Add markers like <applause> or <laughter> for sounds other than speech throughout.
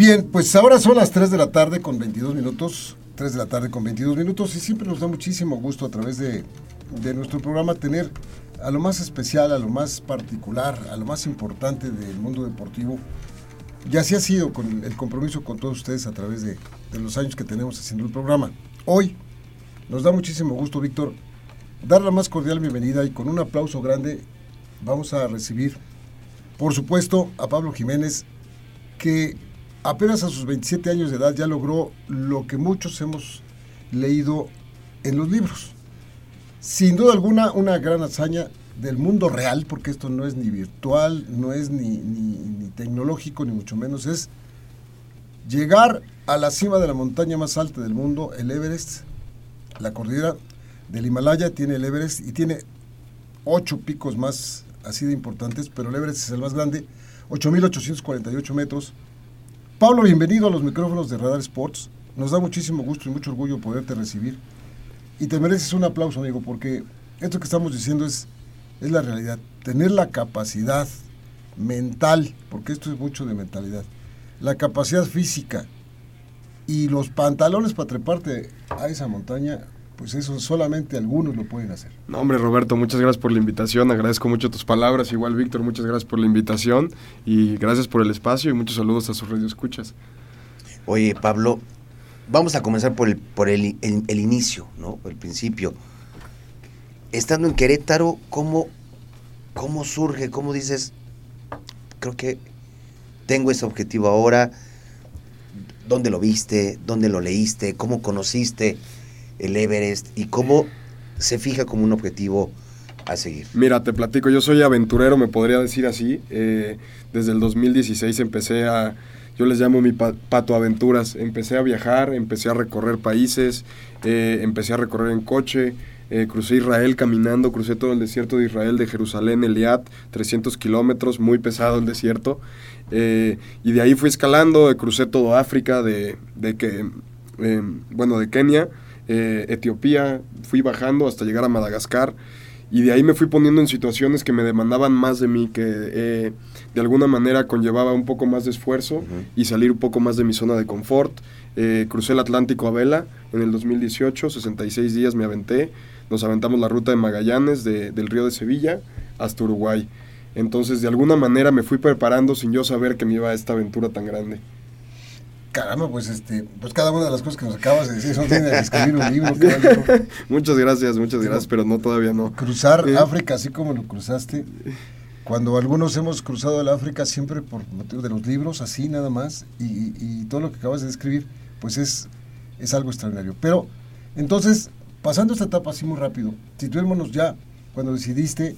Bien, pues ahora son las 3 de la tarde con 22 minutos. 3 de la tarde con 22 minutos y siempre nos da muchísimo gusto a través de, de nuestro programa tener a lo más especial, a lo más particular, a lo más importante del mundo deportivo. Y así ha sido con el compromiso con todos ustedes a través de, de los años que tenemos haciendo el programa. Hoy nos da muchísimo gusto, Víctor, dar la más cordial bienvenida y con un aplauso grande vamos a recibir, por supuesto, a Pablo Jiménez, que apenas a sus 27 años de edad ya logró lo que muchos hemos leído en los libros. Sin duda alguna, una gran hazaña del mundo real, porque esto no es ni virtual, no es ni, ni, tecnológico, ni mucho menos, es llegar a la cima de la montaña más alta del mundo, el Everest, la cordillera del Himalaya tiene el Everest y tiene ocho picos más así de importantes, pero el Everest es el más grande, 8.848 metros, Pablo, bienvenido a los micrófonos de Radar Sports. Nos da muchísimo gusto y mucho orgullo poderte recibir. Y te mereces un aplauso, amigo, porque esto que estamos diciendo es, es la realidad. Tener la capacidad mental, porque esto es mucho de mentalidad, la capacidad física y los pantalones para treparte a esa montaña, pues eso solamente algunos lo pueden hacer. No, hombre, Roberto, muchas gracias por la invitación. Agradezco mucho tus palabras. Igual, Víctor, muchas gracias por la invitación y gracias por el espacio y muchos saludos a sus radioescuchas. Oye, Pablo, vamos a comenzar por el, por el, el, el inicio, ¿no? El principio. Estando en Querétaro, ¿cómo, ¿cómo surge? ¿Cómo dices? Creo que tengo ese objetivo ahora. ¿Dónde lo viste? ¿Dónde lo leíste? ¿Cómo conociste? El Everest y cómo se fija como un objetivo a seguir? Mira, te platico, yo soy aventurero, me podría decir así. Eh, desde el 2016 empecé a, yo les llamo mi pato aventuras, empecé a viajar, empecé a recorrer países, eh, empecé a recorrer en coche. Eh, crucé Israel caminando, crucé todo el desierto de Israel, de Jerusalén, Eliat, 300 kilómetros, muy pesado el desierto. Y de ahí fui escalando, crucé todo África, de, de que, bueno, de Kenia, eh, Etiopía, fui bajando hasta llegar a Madagascar y de ahí me fui poniendo en situaciones que me demandaban más de mí, que eh, de alguna manera conllevaba un poco más de esfuerzo uh -huh. y salir un poco más de mi zona de confort. Eh, crucé el Atlántico a vela en el 2018, 66 días me aventé, nos aventamos la ruta de Magallanes de, del río de Sevilla hasta Uruguay. Entonces de alguna manera me fui preparando sin yo saber que me iba a esta aventura tan grande. Caramba, pues este, pues cada una de las cosas que nos acabas de decir son de escribir un libro. <laughs> muchas gracias, muchas gracias, pero no todavía no. Cruzar eh. África así como lo cruzaste. Cuando algunos hemos cruzado el África siempre por motivo de los libros, así nada más, y, y, y, todo lo que acabas de describir, pues es, es algo extraordinario. Pero, entonces, pasando esta etapa así muy rápido, situémonos ya cuando decidiste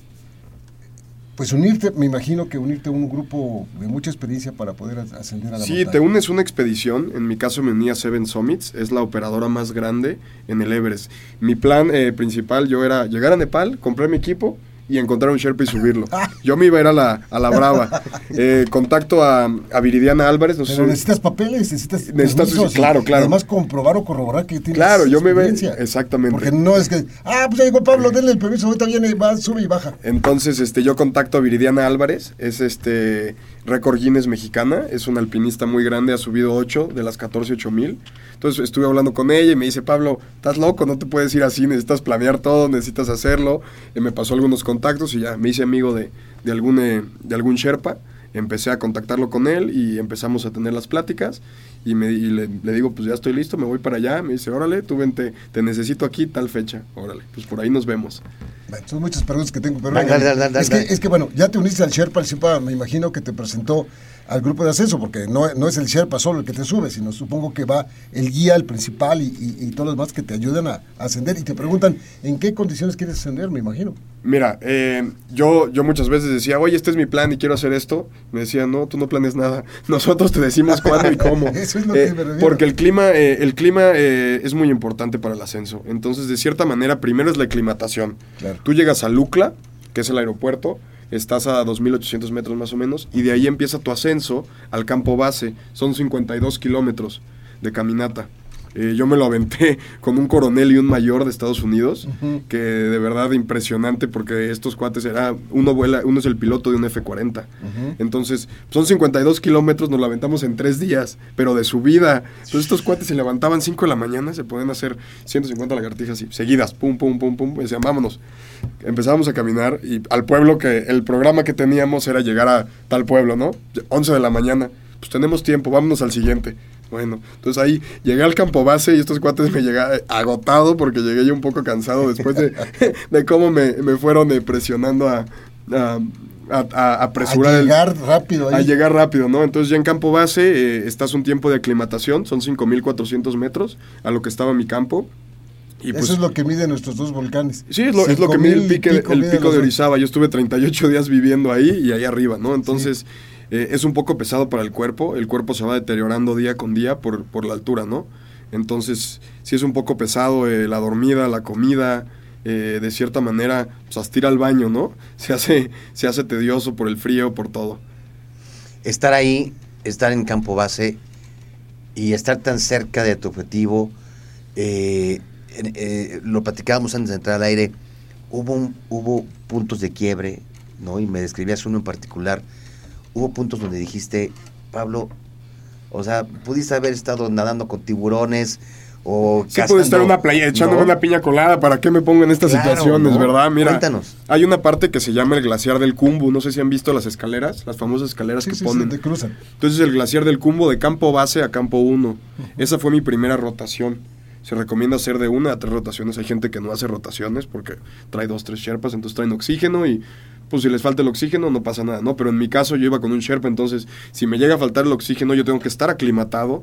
pues unirte, me imagino que unirte a un grupo de mucha experiencia para poder ascender a la Sí, montaña. te unes una expedición, en mi caso me uní a Seven Summits, es la operadora más grande en el Everest. Mi plan eh, principal yo era llegar a Nepal, comprar mi equipo y encontrar un Sherpa y subirlo. Yo me iba a ir a la, a la brava. Eh, contacto a, a, Viridiana Álvarez. No Pero necesitas papeles, necesitas, necesitas permisos, claro, claro. Además comprobar o corroborar que tienes Claro, yo me iba, exactamente. Porque no es que, ah, pues ya llegó Pablo, denle el permiso, ahorita viene, va, sube y baja. Entonces, este, yo contacto a Viridiana Álvarez, es este récord Guinness mexicana, es una alpinista muy grande, ha subido 8 de las 14 8000. Entonces estuve hablando con ella y me dice, Pablo, estás loco, no te puedes ir así, necesitas planear todo, necesitas hacerlo. Y me pasó algunos contactos y ya me hice amigo de, de, algún, eh, de algún Sherpa. Empecé a contactarlo con él y empezamos a tener las pláticas. Y, me, y le, le, digo, pues ya estoy listo, me voy para allá. Me dice, órale, tú vente, te necesito aquí, tal fecha. Órale, pues por ahí nos vemos. Bueno, son muchas preguntas que tengo, pero dale, dale, dale, es, que, es que bueno, ya te uniste al Sherpa, el Sherpa me imagino que te presentó al grupo de ascenso, porque no, no es el Sherpa solo el que te sube, sino supongo que va el guía, el principal y, y- y todos los demás que te ayudan a, a ascender y te preguntan en qué condiciones quieres ascender, me imagino. Mira, eh, yo, yo muchas veces decía, oye, este es mi plan y quiero hacer esto. Me decían, no, tú no planes nada. <laughs> Nosotros te decimos cuándo y cómo. <laughs> Eso es lo Eh, que me refiero. porque el clima, eh, el clima eh, es muy importante para el ascenso. Entonces, de cierta manera, primero es la aclimatación. Claro. Tú llegas a Lucla, que es el aeropuerto, estás a 2.800 metros más o menos, y de ahí empieza tu ascenso al campo base. Son 52 kilómetros de caminata. Eh, yo me lo aventé <laughs> con un coronel y un mayor de Estados Unidos, que de verdad impresionante porque estos cuates era, uno vuela, uno es el piloto de un F-40. Entonces, son 52 kilómetros, nos lo aventamos en tres días, pero de subida. Entonces estos cuates se levantaban 5 de la mañana, se pueden hacer 150 lagartijas y seguidas, pum, pum, pum, pum, y decían, vámonos. Empezábamos a caminar y al pueblo que el programa que teníamos era llegar a tal pueblo, ¿no? 11 de la mañana. Pues tenemos tiempo, vámonos al siguiente. Bueno, entonces ahí llegué al campo base y estos cuates me llegaron agotado porque llegué yo un poco cansado después de, <laughs> de cómo me, me fueron eh, presionando a, a, a- a apresurar a el- llegar rápido ahí. a llegar rápido, ¿no? Entonces ya en campo base eh, estás un tiempo de aclimatación, son 5.400 metros a lo que estaba mi campo. Y Eso pues, es lo que miden nuestros dos volcanes. Sí, es lo, es lo que mide el, 5,000 y pique, pico el pico de. Orizaba. Yo estuve 38 días viviendo ahí y ahí arriba, ¿no? Entonces eh, es un poco pesado para el cuerpo. El cuerpo se va deteriorando día con día por, por la altura, ¿no? Entonces sí es un poco pesado eh, la dormida, la comida. eh, de cierta manera, pues hasta al baño, ¿no? <laughs> Se hace, se hace tedioso por el frío, por todo. Estar ahí, estar en campo base y estar tan cerca de tu objetivo, lo platicábamos antes de entrar al aire, hubo, hubo puntos de quiebre, ¿no? Y me describías uno en particular. Hubo puntos donde dijiste, Pablo, o sea, pudiste haber estado nadando con tiburones o Sí puede estar en una playa echándome ¿no? una piña colada, ¿para qué me pongo en estas Claro, situaciones, ¿no? verdad? Mira, Cuéntanos. hay una parte que se llama el glaciar del Cumbu, no sé si han visto las escaleras, las famosas escaleras Sí, que sí, sí, ponen. te cruzan. Entonces el glaciar del Cumbo de campo base a campo 1. Esa fue mi primera rotación. Se recomienda hacer de una a tres rotaciones. Hay gente que no hace rotaciones porque trae dos, tres sherpas, entonces traen oxígeno y pues si les falta el oxígeno no pasa nada, ¿no? Pero en mi caso yo iba con un sherpa, entonces si me llega a faltar el oxígeno yo tengo que estar aclimatado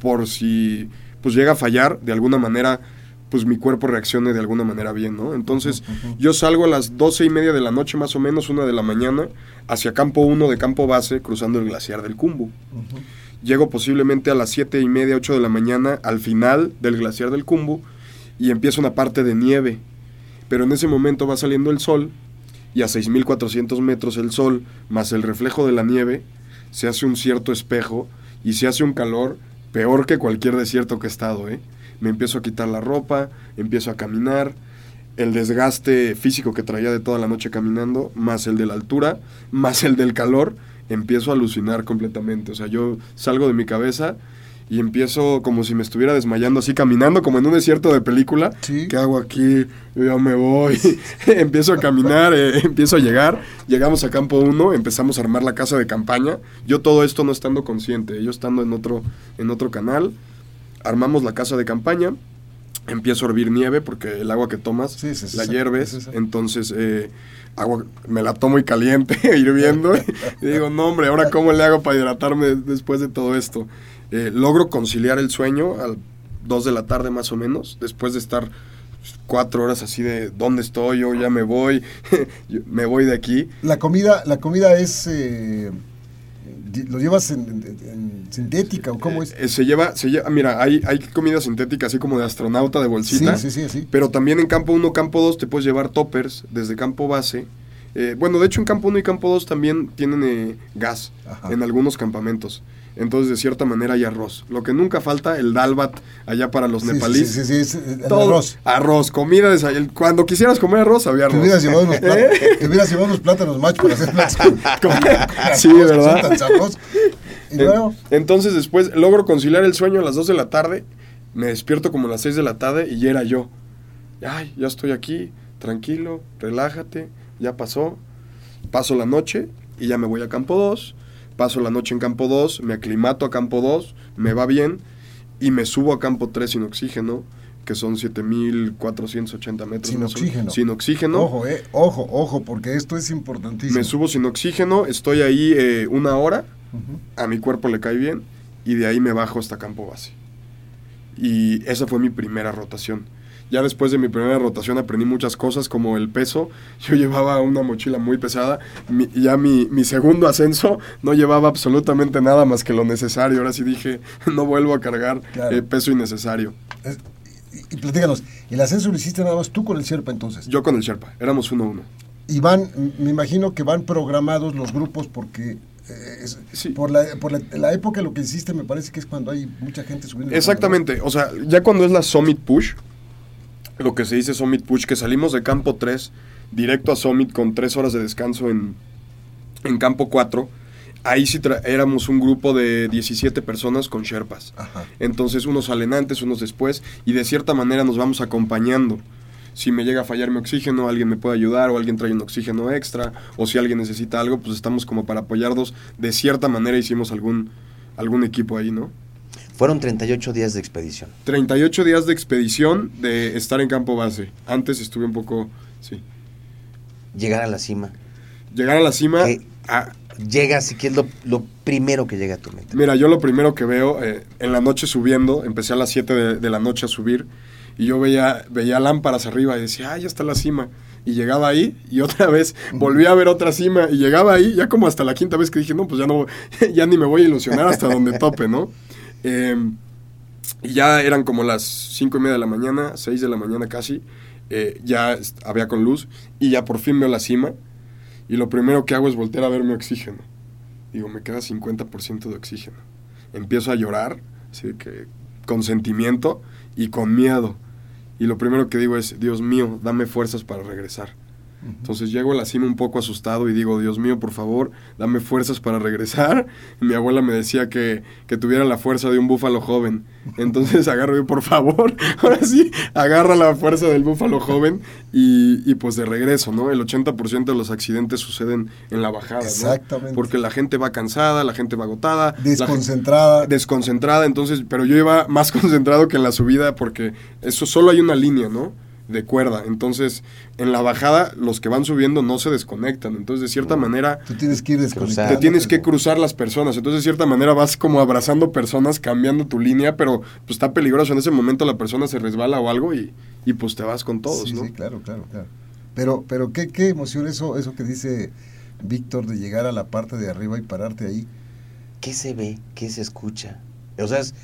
por si pues llega a fallar de alguna manera pues mi cuerpo reaccione de alguna manera bien, ¿no? Entonces yo salgo a las doce y media de la noche más o menos, una de la mañana, hacia campo 1 de campo base, cruzando el glaciar del Cumbu. Llego posiblemente a las siete y media, 8 de la mañana, al final del glaciar del Cumbu, y empieza una parte de nieve. Pero en ese momento va saliendo el sol, y a 6.400 metros el sol, más el reflejo de la nieve, se hace un cierto espejo, y se hace un calor peor que cualquier desierto que he estado, ¿eh? Me empiezo a quitar la ropa, empiezo a caminar, el desgaste físico que traía de toda la noche caminando, más el de la altura, más el del calor, empiezo a alucinar completamente. O sea, yo salgo de mi cabeza y empiezo como si me estuviera desmayando así caminando como en un desierto de película. Sí. ¿Qué hago aquí? Yo ya me voy. <laughs> empiezo a caminar, eh, <laughs> empiezo a llegar. Llegamos a campo 1, empezamos a armar la casa de campaña. Yo todo esto no estando consciente, yo estando en otro, en otro canal. Armamos la casa de campaña. Empiezo a hervir nieve porque el agua que tomas Sí, sí, sí, la hierves. Entonces, eh, agua, me la tomo y caliente, <laughs> hirviendo. y digo, no, hombre, ¿ahora cómo le hago para hidratarme después de todo esto? Eh, logro conciliar el sueño a 2 de la tarde más o menos, después de estar cuatro horas así de dónde estoy, yo ya me voy, <laughs> me voy de aquí. La comida, la comida es... eh, ¿Lo llevas en, en- en sintética o cómo es? Eh, se lleva, se lleva, mira, hay, hay comida sintética así como de astronauta de bolsita. Sí, sí, sí, sí. Pero también en campo 1, campo 2 te puedes llevar toppers desde campo base. Eh, bueno, de hecho en campo 1 y campo 2 también tienen eh, gas Ajá. en algunos campamentos. Entonces, de cierta manera hay arroz. Lo que nunca falta, el dalbat allá para los Sí, nepalíes. Sí, sí, sí, Todo- arroz. Arroz, comida, Cuando quisieras comer arroz, había Te arroz. hubieras llevado unos plátanos, <laughs> ¿Eh? te hubieras llevado unos plátanos macho para hacer platos <laughs> sí, Entonces después logro conciliar el sueño a las 2 de la tarde, me despierto como a las 6 de la tarde y ya era yo. Ay, ya estoy aquí, tranquilo, relájate, ya pasó. Paso la noche y ya me voy a campo 2. Paso la noche en campo 2, me aclimato a campo 2, me va bien y me subo a campo 3 sin oxígeno, que son 7480 metros. Sin oxígeno. Sin oxígeno. ojo, eh, ojo, ojo, porque esto es importantísimo. Me subo sin oxígeno, estoy ahí eh, una hora a mi cuerpo le cae bien y de ahí me bajo hasta campo base. Y esa fue mi primera rotación. Ya después de mi primera rotación aprendí muchas cosas como el peso. <laughs> Yo llevaba una mochila muy pesada. Mi- ya mi, mi segundo ascenso no llevaba absolutamente nada más que lo necesario. Ahora sí dije, <laughs> no vuelvo a cargar Claro. eh, peso innecesario. Es- y, y platícanos, el ascenso lo hiciste nada más tú con el Sherpa entonces. Yo con el Sherpa, éramos uno a uno. Y van, me imagino que van programados los grupos porque eh, es- Sí. por, la, por la, la época lo que hiciste me parece que es cuando hay mucha gente subiendo. Exactamente, o sea, ya cuando es la Summit Push, lo que se dice Summit Push, que salimos de campo 3 directo a Summit con 3 horas de descanso en, en campo 4, ahí sí éramos un grupo de 17 personas con Sherpas. Ajá. Entonces unos salen antes, unos después, y de cierta manera nos vamos acompañando. Si me llega a fallar mi oxígeno, alguien me puede ayudar, o alguien trae un oxígeno extra, o si alguien necesita algo, pues estamos como para apoyarnos. De cierta manera hicimos algún, algún equipo ahí, ¿no? Fueron 38 días de expedición. 38 días de expedición de estar en campo base. Antes estuve un poco, sí. Llegar a la cima. Llegar a la cima. ¿Qué? ah, Llegas y qué es lo, lo primero que llega a tu mente. mira, yo lo primero que veo, eh, en la noche subiendo, empecé a las 7 de, de la noche a subir, y yo veía, veía lámparas arriba y decía, ah, ya está la cima. Y llegaba ahí y otra vez volví a ver otra cima y llegaba ahí, ya como hasta la quinta vez que dije, no, pues ya no, <laughs> ya ni me voy a ilusionar hasta donde tope, ¿no? Em, y ya eran como las cinco y media de la mañana, 6 de la mañana casi, eh, ya había con luz y ya por fin veo la cima y lo primero que hago es voltear a ver mi oxígeno. Digo, me queda 50% de oxígeno. Empiezo a llorar, así que con sentimiento y con miedo. Y lo primero que digo es, Dios mío, dame fuerzas para regresar. Entonces llego a la cima un poco asustado y digo, Dios mío, por favor, dame fuerzas para regresar. Y <laughs> mi abuela me decía que, que tuviera la fuerza de un búfalo joven. Entonces <laughs> agarro yo, por favor, <laughs> ahora sí, agarra la fuerza del búfalo joven y, y pues de regreso, ¿no? El 80% de los accidentes suceden en la bajada, ¿no? Exactamente. Porque la gente va cansada, la gente va agotada. Desconcentrada. desconcentrada, entonces, pero yo iba más concentrado que en la subida porque eso solo hay una línea, ¿no? De cuerda. Entonces, en la bajada, los que van subiendo no se desconectan. Entonces, de cierta manera, Tú tienes que ir desconectando. te tienes que cruzar las personas. Entonces, de cierta manera, vas como abrazando personas, cambiando tu línea, pero pues está peligroso. En ese momento la persona se resbala o algo y, y pues te vas con todos, sí, ¿no? sí, claro, claro, claro. Pero, pero qué, qué emoción eso, eso que dice Víctor de llegar a la parte de arriba y pararte ahí. ¿Qué se ve? ¿Qué se escucha? O sea, es,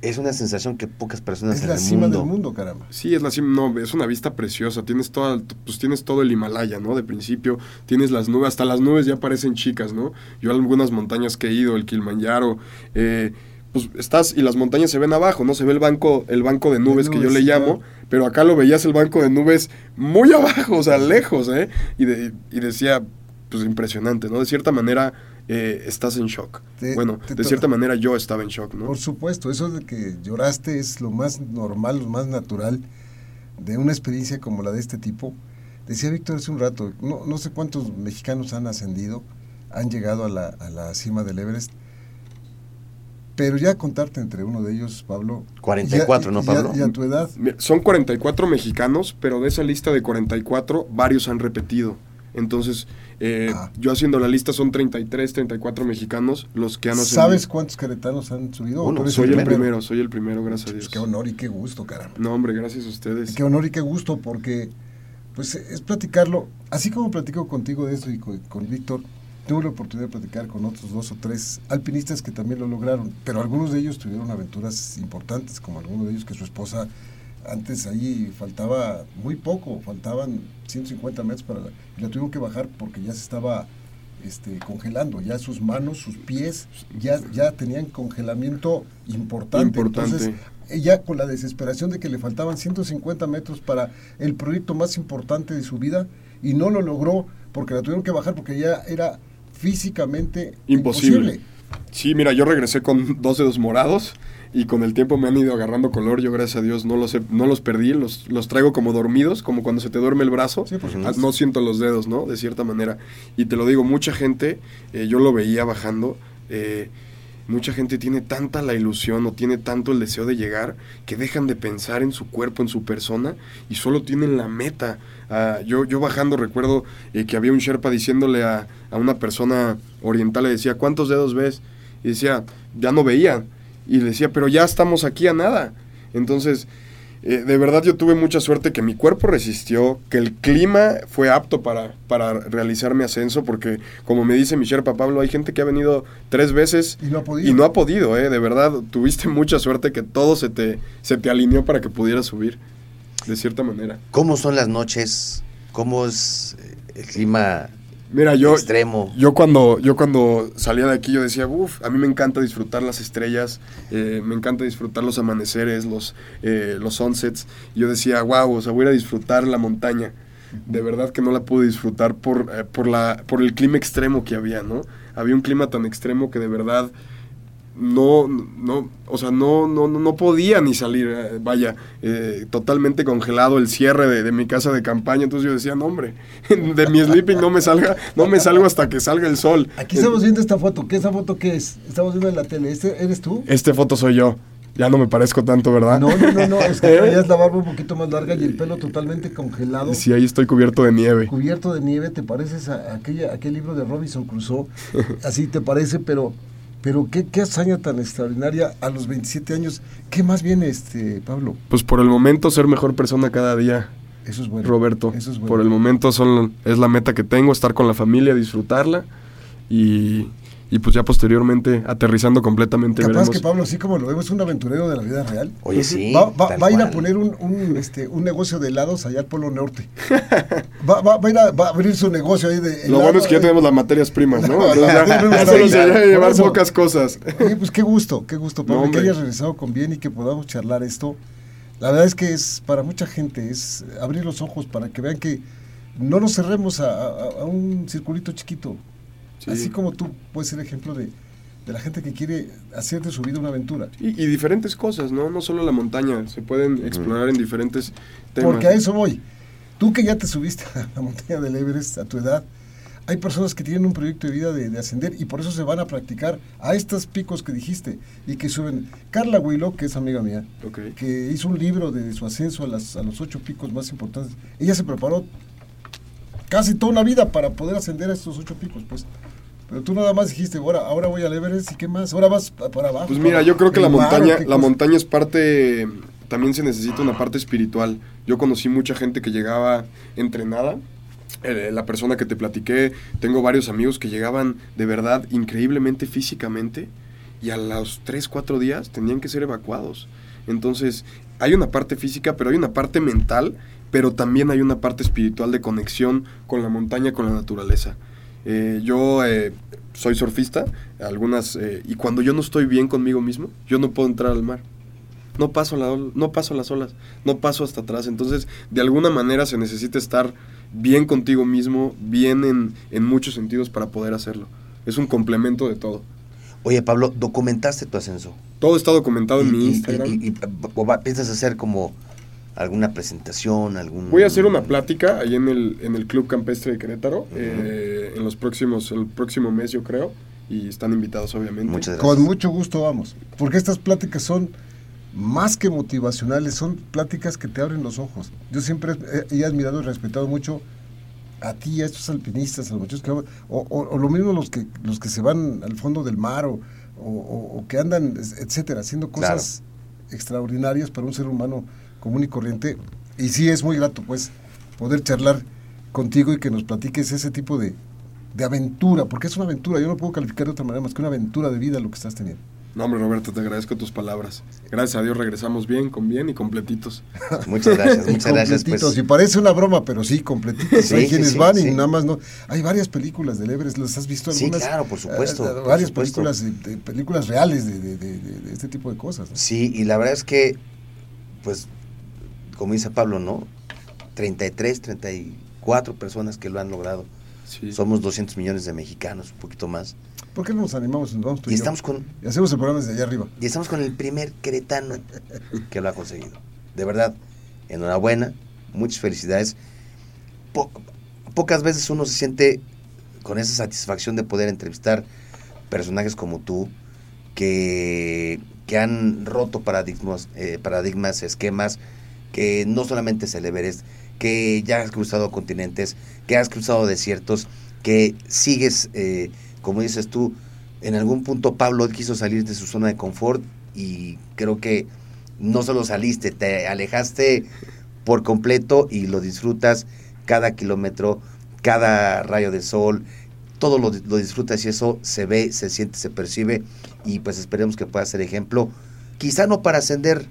es una sensación que pocas personas Es en la el cima mundo. del mundo, caramba. Sí, es la cima, no, es una vista preciosa. Tienes toda, pues tienes todo el Himalaya, ¿no? De principio, tienes las nubes, hasta las nubes ya parecen chicas, ¿no? Yo a algunas montañas que he ido, el Kilimanjaro, eh, pues estás y las montañas se ven abajo, ¿no? Se ve el banco, el banco de nubes que yo le llamo, claro. pero acá lo veías el banco de nubes muy <laughs> abajo, o sea, lejos, ¿eh? Y, de- y decía, pues impresionante, ¿no? De cierta manera eh, estás en shock. Te- bueno, te de cierta manera yo estaba en shock, ¿no? Por supuesto, eso de que lloraste es lo más normal, lo más natural de una experiencia como la de este tipo. Decía Víctor hace un rato, no, no sé cuántos mexicanos han ascendido, han llegado a la, a la cima del Everest, pero ya contarte entre uno de ellos, Pablo. 44, ya- ¿no, Pablo? Y a tu edad, Son 44 mexicanos, pero de esa lista de 44, varios han repetido. Entonces, eh, Ah. yo haciendo la lista son 33, 34 mexicanos los que han ascendido. ¿sabes cuántos queretanos han subido? Uno, ¿Tú eres Soy el primero, soy el primero, gracias a Pues Dios. qué honor y qué gusto, caramba. No, hombre, gracias a ustedes. Qué honor y qué gusto, porque pues es platicarlo, así como platico contigo de esto y con, con Víctor, tuve la oportunidad de platicar con otros dos o tres alpinistas que también lo lograron, pero algunos de ellos tuvieron aventuras importantes, como alguno de ellos que su esposa antes ahí faltaba muy poco, faltaban 150 metros para la, y la tuvieron que bajar porque ya se estaba este, congelando, ya sus manos, sus pies, ya, ya tenían congelamiento importante. Importante. Entonces, ella con la desesperación de que le faltaban 150 metros para el proyecto más importante de su vida y no lo logró porque la tuvieron que bajar porque ya era físicamente Imposible. Sí, mira, yo regresé con dos dedos morados y con el tiempo me han ido agarrando color. Yo, gracias a Dios, no los, he- no los perdí, los, los traigo como dormidos, como cuando se te duerme el brazo. Sí, por Ah, supuesto. No siento los dedos, ¿no? De cierta manera. Y te lo digo, mucha gente, eh, yo lo veía bajando. eh, mucha gente tiene tanta la ilusión o tiene tanto el deseo de llegar que dejan de pensar en su cuerpo, en su persona y solo tienen la meta. Ah, yo, yo bajando recuerdo eh, que había un Sherpa diciéndole a, a una persona oriental, le decía, ¿cuántos dedos ves? Y decía, ya no veía. Y le decía, pero ya estamos aquí a nada. Entonces, eh, de verdad yo tuve mucha suerte que mi cuerpo resistió, que el clima fue apto para, para realizar mi ascenso, porque como me dice mi Sherpa Pablo, hay gente que ha venido tres veces Y no ha podido. y no ha podido, eh, de verdad, tuviste mucha suerte que todo se te, se te alineó para que pudieras subir, de cierta manera. ¿Cómo son las noches? ¿Cómo es el clima Mira, yo, extremo? Yo cuando, yo cuando salía de aquí yo decía, uff, a mí me encanta disfrutar las estrellas, eh, me encanta disfrutar los amaneceres, los, eh, los sunsets. Y yo decía, wow, o sea, voy a ir a disfrutar la montaña. De verdad que no la pude disfrutar por, eh, por, la, por el clima extremo que había, ¿no? Había un clima tan extremo que de verdad no, no, o sea, no, no, no podía ni salir, eh, vaya, eh, totalmente congelado el cierre de, de mi casa de campaña, entonces yo decía, no hombre, <laughs> de mi sleeping no me salga, no me salgo hasta que salga el sol. Aquí estamos viendo esta foto. ¿Qué esa foto qué es? Estamos viendo en la tele. ¿Este eres tú? Este foto soy yo, ya no me parezco tanto, ¿verdad? No, no, no, no. Es que <laughs> traías la barba un poquito más larga y el pelo totalmente congelado. Sí, ahí estoy cubierto de nieve. Cubierto de nieve, te pareces a aquella, aquel libro de Robinson Crusoe. <laughs> Así te parece, pero, pero qué, qué hazaña tan extraordinaria a los 27 años. ¿Qué más viene, este, Pablo? Pues por el momento ser mejor persona cada día. Eso es bueno. Roberto. Eso es bueno. Por el momento son, es la meta que tengo, estar con la familia, disfrutarla y, y pues ya posteriormente aterrizando completamente Capaz veremos. que Pablo, así como lo vemos, es un aventurero de la vida real. Oye, sí. va, va- tal va a ir a poner un, un, este, un negocio de helados allá al Polo Norte. Va, va- va a ir a, va a abrir su negocio ahí de Lo bueno es que ya helado. tenemos las materias primas, ¿no? <laughs> Entonces ya, solo se llevar eso. pocas cosas. Oye, pues qué gusto, qué gusto, Pablo, No, que hayas regresado con bien y que podamos charlar esto. La verdad es que es para mucha gente, es abrir los ojos para que vean que no nos cerremos a, a- a un circulito chiquito. Sí. Así como tú puedes ser ejemplo de, de la gente que quiere hacer de su vida una aventura. Y, y diferentes cosas, ¿no? No solo la montaña, se pueden explorar en diferentes temas. Porque a eso voy. Tú que ya te subiste a la montaña del Everest a tu edad, hay personas que tienen un proyecto de vida de, de ascender y por eso se van a practicar a estos picos que dijiste y que suben. Carla Willow, que es amiga mía, Ok. que hizo un libro de su ascenso a, las, a los ocho picos más importantes. Ella se preparó casi toda una vida para poder ascender a estos ocho picos, pues. Pero tú nada más dijiste, ahora, ahora voy al Everest y qué más, ahora vas pa- para abajo. Pues mira, yo creo que la El mar, ¿o montaña, la cosa? montaña es parte, también se necesita una parte espiritual. Yo conocí mucha gente que llegaba entrenada. Eh, la persona que te platiqué, tengo varios amigos que llegaban de verdad increíblemente físicamente y a los 3, 4 días tenían que ser evacuados. Entonces, hay una parte física, pero hay una parte mental, pero también hay una parte espiritual de conexión con la montaña, con la naturaleza. Eh, yo eh, soy surfista, algunas, eh, y cuando yo no estoy bien conmigo mismo, yo no puedo entrar al mar. No paso, la, no paso las olas, no paso hasta atrás. Entonces, de alguna manera se necesita estar bien contigo mismo, bien en, en muchos sentidos para poder hacerlo. Es un complemento de todo. Oye, Pablo, documentaste tu ascenso. Todo está documentado en mi Instagram. y- y- ¿Piensas hacer como alguna presentación, algún... Voy a hacer una plática ahí en el, en el Club Campestre de Querétaro eh, en los próximos, el próximo mes yo creo, y están invitados obviamente. Muchas gracias. Con mucho gusto vamos, porque estas pláticas son más que motivacionales, son pláticas que te abren los ojos. Yo siempre he, he admirado y respetado mucho a ti, y a estos alpinistas, a los muchachos que o, o- o lo mismo los que los que se van al fondo del mar o, o- o- o que andan, etcétera, haciendo cosas extraordinarias para un ser humano común y corriente. Y sí es muy grato, pues, poder charlar contigo y que nos platiques ese tipo de, de aventura, porque es una aventura, yo no puedo calificar de otra manera más que una aventura de vida lo que estás teniendo. No, hombre, Roberto, te agradezco tus palabras. Gracias a Dios regresamos bien, con bien y completitos. <laughs> Muchas gracias, Y muchas gracias. completitos, Pues, y parece una broma, pero sí, completitos. Sí, Hay sí, quienes sí, van y sí. nada más no. Hay varias películas del Everest, ¿las has visto Sí, algunas? claro, por supuesto, Eh, por varias supuesto. películas, de, de películas reales de, de- de- de- de este tipo de cosas. ¿no? Sí, y la verdad es que, pues, como dice Pablo, ¿no? 33, 34 personas que lo han logrado. Sí. Somos 200 millones de mexicanos, un poquito más. ¿Por qué no nos animamos? Tú y, Y yo? estamos con Y hacemos el programa desde allá arriba. Y estamos con el primer queretano <laughs> que lo ha conseguido. De verdad, enhorabuena, muchas felicidades. Po- pocas veces uno se siente con esa satisfacción de poder entrevistar personajes como tú, que, que han roto paradigmas, eh, paradigmas, esquemas, que no solamente es el Everest, que ya has cruzado continentes, que has cruzado desiertos, que sigues, eh, como dices tú, en algún punto Pablo quiso salir de su zona de confort y creo que no solo saliste, te alejaste por completo y lo disfrutas cada kilómetro, cada rayo de sol, todo lo, lo disfrutas y eso se ve, se siente, se percibe y pues esperemos que pueda ser ejemplo, quizá no para ascender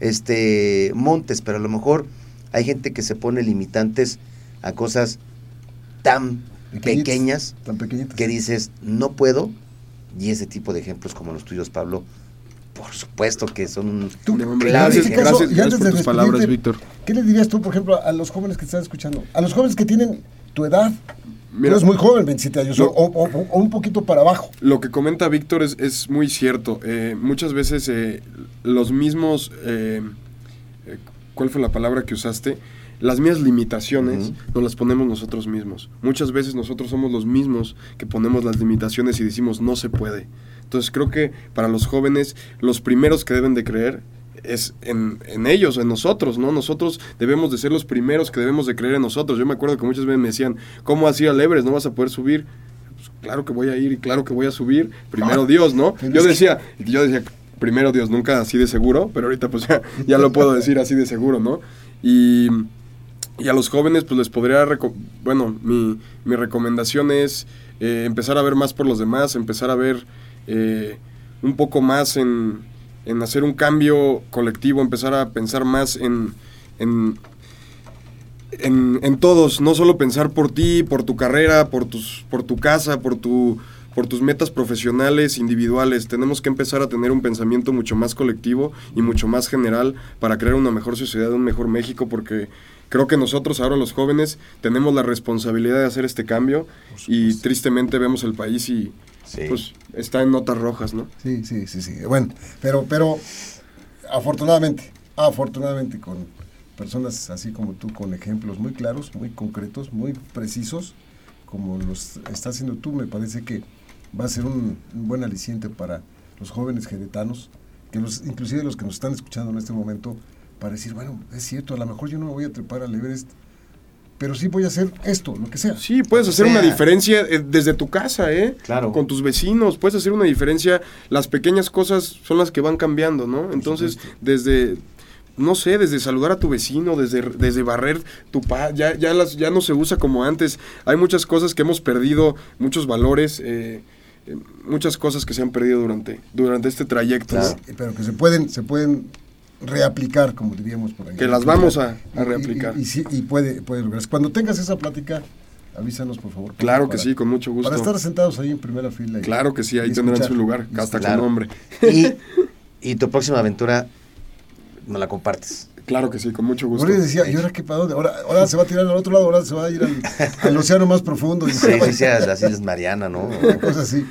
este montes, pero a lo mejor hay gente que se pone limitantes a cosas tan Pequeñitas, pequeñas Tan pequeñitas. que dices, no puedo, y ese tipo de ejemplos como los tuyos, Pablo, por supuesto que son un Tú, en gracias, gracias, y gracias antes por de tus despedirte, palabras, Víctor. ¿Qué les dirías tú, por ejemplo, a los jóvenes que están escuchando? A los jóvenes que tienen tu edad. Mira, tú eres muy joven, 27 años, no. o, o- o un poquito para abajo. Lo que comenta Víctor es, es muy cierto. Eh, muchas veces eh, los mismos, eh, eh, ¿cuál fue la palabra que usaste? Las mismas limitaciones Ujú. nos las ponemos nosotros mismos. Muchas veces nosotros somos los mismos que ponemos las limitaciones y decimos no se puede. Entonces creo que para los jóvenes los primeros que deben de creer es en, en ellos, en nosotros, ¿no? Nosotros debemos de ser los primeros que debemos de creer en nosotros. Yo me acuerdo que muchas veces me decían, ¿cómo ido al Everest? ¿No vas a poder subir? Pues, claro que voy a ir y claro que voy a subir. Primero Dios, ¿no? <laughs> Yo decía, yo decía, primero Dios, nunca así de seguro, pero ahorita pues ya, ya lo puedo decir así de seguro, ¿no? Y, y a los jóvenes pues les podría, bueno, mi, mi recomendación es eh, empezar a ver más por los demás, empezar a ver eh, un poco más en, en hacer un cambio colectivo, empezar a pensar más en, en, en, en todos, no solo pensar por ti, por tu carrera, por, tus, por tu casa, por, tu, por tus metas profesionales, individuales. Tenemos que empezar a tener un pensamiento mucho más colectivo y mucho más general para crear una mejor sociedad, un mejor México, porque creo que nosotros ahora los jóvenes tenemos la responsabilidad de hacer este cambio y tristemente vemos el país y Sí. pues está en notas rojas, ¿no? Sí, sí, sí, sí. Bueno, pero, pero afortunadamente, afortunadamente con personas así como tú, con ejemplos muy claros, muy concretos, muy precisos, como los está haciendo tú, me parece que va a ser un, un buen aliciente para los jóvenes jeretanos, que los, inclusive los que nos están escuchando en este momento, para decir, bueno, es cierto, a lo mejor yo no me voy a trepar al Everest, pero sí voy a hacer esto, lo que sea. Sí, puedes hacer una diferencia eh, desde tu casa, ¿eh? Claro. Con tus vecinos, puedes hacer una diferencia. Las pequeñas cosas son las que van cambiando, ¿no? Entonces, desde, no sé, desde saludar a tu vecino, desde, desde barrer tu pa, ya, ya, las, ya no se usa como antes. Hay muchas cosas que hemos perdido, muchos valores, eh, eh, muchas cosas que se han perdido durante, durante este trayecto. ¿no? Claro. pero que se pueden, se pueden reaplicar, como diríamos por ahí. Que las vamos a- a Y- y- reaplicar. Y, puede, puede lograrse. Cuando tengas esa plática, avísanos, por favor. Claro que sí, con mucho gusto. Para estar sentados ahí en primera fila. y- Claro que sí, ahí tendrán su lugar, hasta Claro. con nombre. Y, <laughs> y tu próxima aventura me la compartes. Claro que sí, con mucho gusto. Ahora decía, ¿y ahora qué para dónde? Ahora, ahora se va a tirar al otro lado, ahora se va a ir al, al océano más profundo. Y Sí, sí, sí, las Islas Mariana, ¿no? Una cosa así.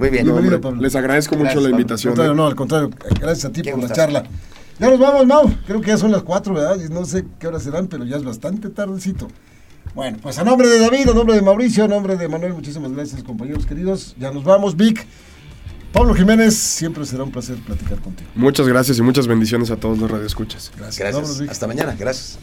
Muy bien. No, Hombre, Bienvenido, Pablo. les agradezco mucho la Pablo. Al invitación. contrario, ¿eh? no, al contrario. Gracias a ti por la charla. Ya nos vamos, Mau. Creo que ya son las cuatro, ¿verdad? Y no sé qué horas serán, pero ya es bastante tardecito. Bueno, pues a nombre de David, a nombre de Mauricio, a nombre de Manuel, muchísimas gracias, compañeros queridos. Ya nos vamos, Vic. Pablo Jiménez, siempre será un placer platicar contigo. Muchas gracias y muchas bendiciones a todos los radioescuchas. Gracias. Gracias. Vámonos, Vic. Hasta mañana. Gracias.